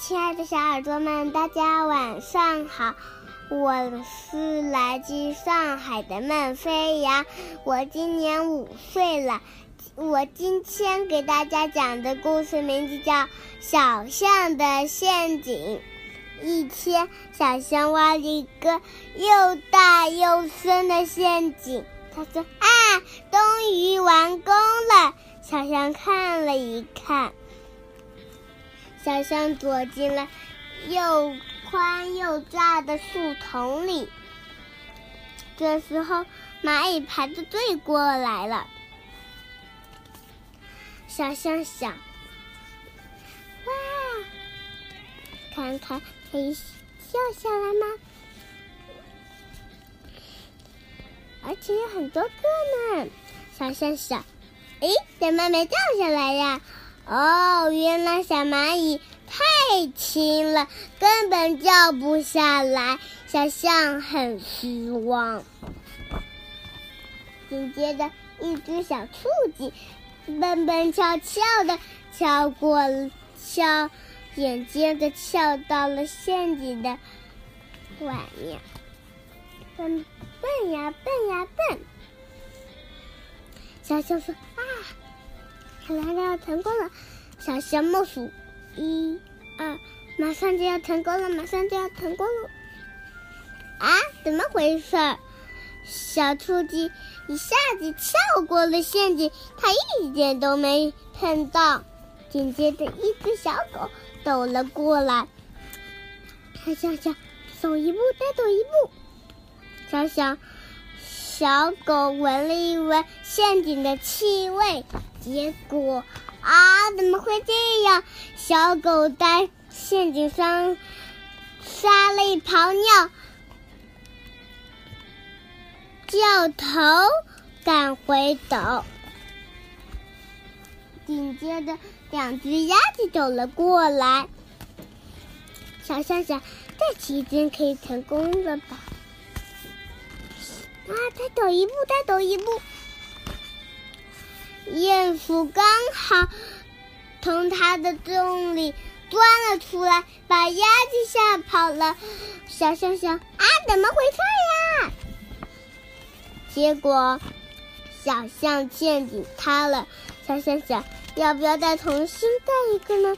亲爱的小耳朵们，大家晚上好！我是来自上海的孟飞扬，我今年五岁了。我今天给大家讲的故事名字叫《小象的陷阱》。一天，小象挖了一个又大又深的陷阱。他说：“啊，终于完工了！”小象看了一看。小象躲进了又宽又大的树丛里。这时候，蚂蚁排着队过来了。小象想：“哇，看看可以掉下来吗？而且有很多个呢。”小象想：“哎，怎么没掉下来呀？”哦，原来小蚂蚁太轻了，根本掉不下来。小象很失望。紧接着，一只小兔子蹦蹦跳跳的跳过，跳，眼尖的跳到了陷阱的外面，蹦蹦呀蹦呀蹦。小象说：“啊！”来了，成功了！小象默数，一、二，马上就要成功了，马上就要成功了！啊，怎么回事？小兔子一下子跳过了陷阱，它一点都没碰到。紧接着，一只小狗走了过来，小象想走一步再走一步。小小，小狗闻了一闻陷阱的气味。结果啊，怎么会这样？小狗在陷阱上撒了一泡尿，掉头赶回走。紧接着，两只鸭子走了过来。小象想，再骑一阵可以成功了吧？啊，再走一步，再走一步。鼹鼠刚好从它的洞里钻了出来，把鸭子吓跑了。小象想：啊，怎么回事呀？结果小象陷阱塌了。小象想：要不要再重新盖一个呢？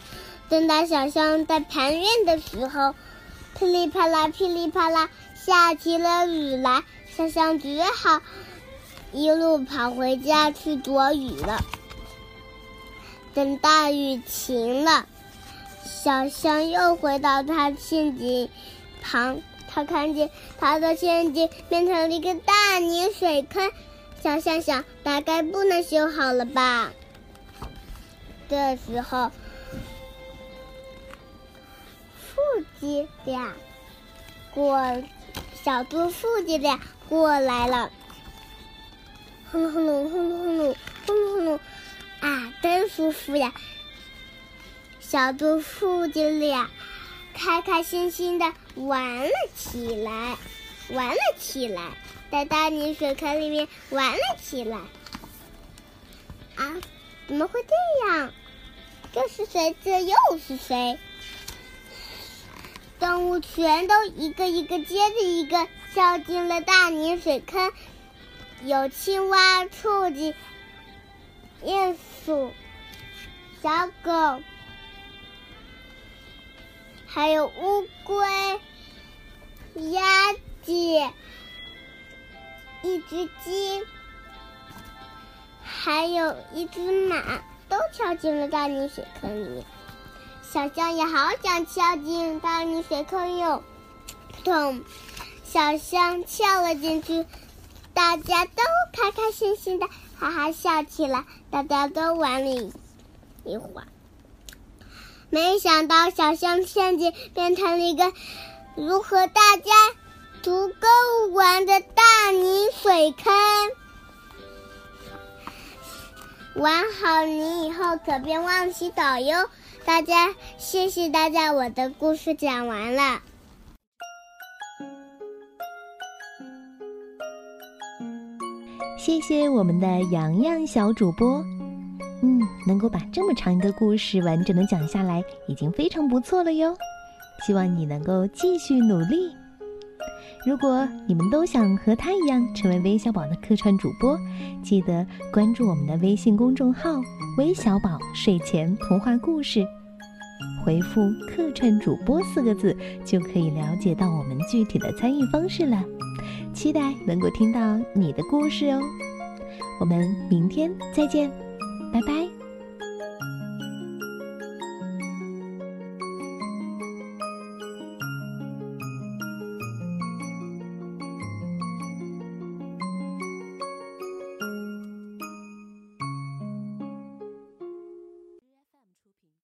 等到小象在盘旋的时候，噼里啪啦，噼里啪啦，下起了雨来。小象只好。一路跑回家去躲雨了。等大雨停了，小象又回到它陷阱旁，他看见他的陷阱变成了一个大泥水坑。小象想，大概不能修好了吧？这时候，父子俩过，小猪父子俩过来了。轰隆轰隆轰隆轰隆轰隆轰隆，啊，真舒服呀！小猪父子俩开开心心的玩了起来，玩了起来，在大泥水坑里面玩了起来。啊，怎么会这样？这是谁？这又是谁？动物全都一个一个接着一个跳进了大泥水坑。有青蛙、兔子、鼹鼠、小狗，还有乌龟、鸭子，一只鸡，还有一只马，都跳进了大泥水坑里。小象也好想跳进大泥水坑哟，咚！小象跳了进去。大家都开开心心的，哈哈笑起来。大家都玩了一会儿，没想到小象陷阱变成了一个如何大家足够玩的大泥水坑。玩好泥以后，可别忘洗澡哟。大家，谢谢大家，我的故事讲完了。谢谢我们的洋洋小主播。嗯，能够把这么长一个故事完整的讲下来，已经非常不错了哟。希望你能够继续努力。如果你们都想和他一样成为微小宝的客串主播，记得关注我们的微信公众号“微小宝睡前童话故事”，回复“客串主播”四个字，就可以了解到我们具体的参与方式了。期待能够听到你的故事哦。我们明天再见，拜拜。